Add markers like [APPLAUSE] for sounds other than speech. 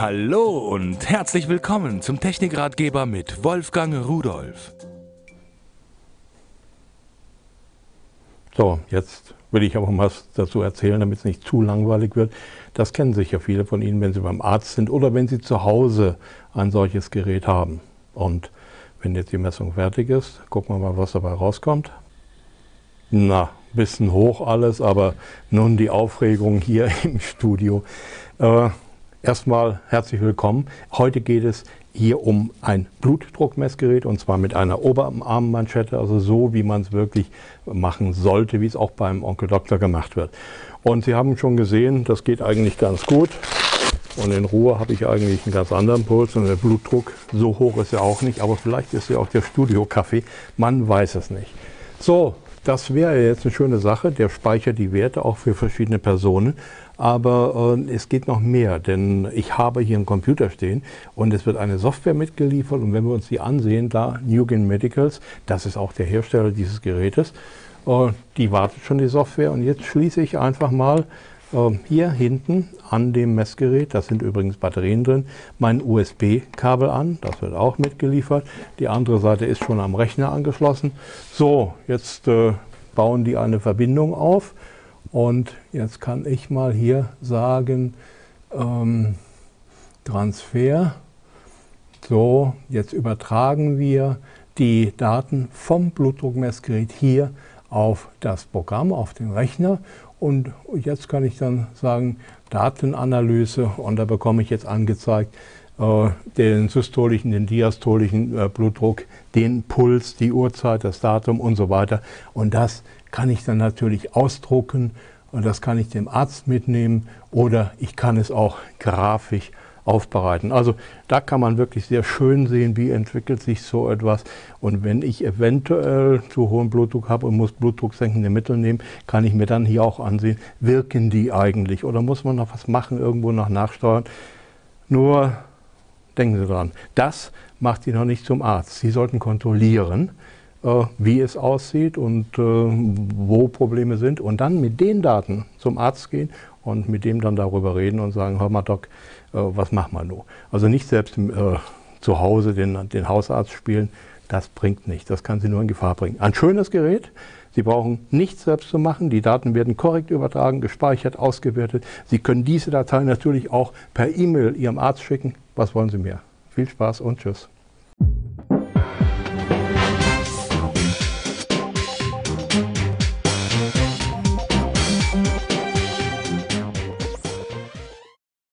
Hallo und herzlich willkommen zum Technikratgeber mit Wolfgang Rudolf. So, jetzt will ich aber mal was dazu erzählen, damit es nicht zu langweilig wird. Das kennen sicher viele von Ihnen, wenn Sie beim Arzt sind oder wenn Sie zu Hause ein solches Gerät haben. Und wenn jetzt die Messung fertig ist, gucken wir mal, was dabei rauskommt. Na, bisschen hoch alles, aber nun die Aufregung hier [LAUGHS] im Studio. Äh, erstmal herzlich willkommen. Heute geht es hier um ein Blutdruckmessgerät und zwar mit einer Oberarmmanschette, also so, wie man es wirklich machen sollte, wie es auch beim Onkel Doktor gemacht wird. Und Sie haben schon gesehen, das geht eigentlich ganz gut. Und in Ruhe habe ich eigentlich einen ganz anderen Puls und der Blutdruck, so hoch ist er auch nicht, aber vielleicht ist ja auch der Studio-Kaffee, man weiß es nicht. So, das wäre jetzt eine schöne Sache, der speichert die Werte auch für verschiedene Personen. Aber äh, es geht noch mehr, denn ich habe hier einen Computer stehen und es wird eine Software mitgeliefert. Und wenn wir uns die ansehen, da Newgen Medicals, das ist auch der Hersteller dieses Gerätes, äh, die wartet schon die Software. Und jetzt schließe ich einfach mal hier hinten an dem Messgerät, da sind übrigens Batterien drin, mein USB-Kabel an, das wird auch mitgeliefert. Die andere Seite ist schon am Rechner angeschlossen. So, jetzt äh, bauen die eine Verbindung auf. Und jetzt kann ich mal hier sagen, ähm, Transfer. So, jetzt übertragen wir die Daten vom Blutdruckmessgerät hier auf das Programm, auf den Rechner. Und jetzt kann ich dann sagen, Datenanalyse und da bekomme ich jetzt angezeigt, äh, den systolischen, den diastolischen äh, Blutdruck, den Puls, die Uhrzeit, das Datum und so weiter. Und das kann ich dann natürlich ausdrucken und das kann ich dem Arzt mitnehmen oder ich kann es auch grafisch aufbereiten. Also da kann man wirklich sehr schön sehen, wie entwickelt sich so etwas. Und wenn ich eventuell zu hohen Blutdruck habe und muss blutdrucksenkende Mittel nehmen, kann ich mir dann hier auch ansehen, wirken die eigentlich oder muss man noch was machen, irgendwo noch nachsteuern. Nur denken Sie dran, das macht Sie noch nicht zum Arzt. Sie sollten kontrollieren, wie es aussieht und äh, wo Probleme sind und dann mit den Daten zum Arzt gehen und mit dem dann darüber reden und sagen, hör mal Doc, äh, was machen wir nun? Also nicht selbst zu Hause den, den Hausarzt spielen, das bringt nichts, das kann Sie nur in Gefahr bringen. Ein schönes Gerät, Sie brauchen nichts selbst zu machen. Die Daten werden korrekt übertragen, gespeichert, ausgewertet. Sie können diese Datei natürlich auch per E-Mail Ihrem Arzt schicken. Was wollen Sie mehr? Viel Spaß und Tschüss.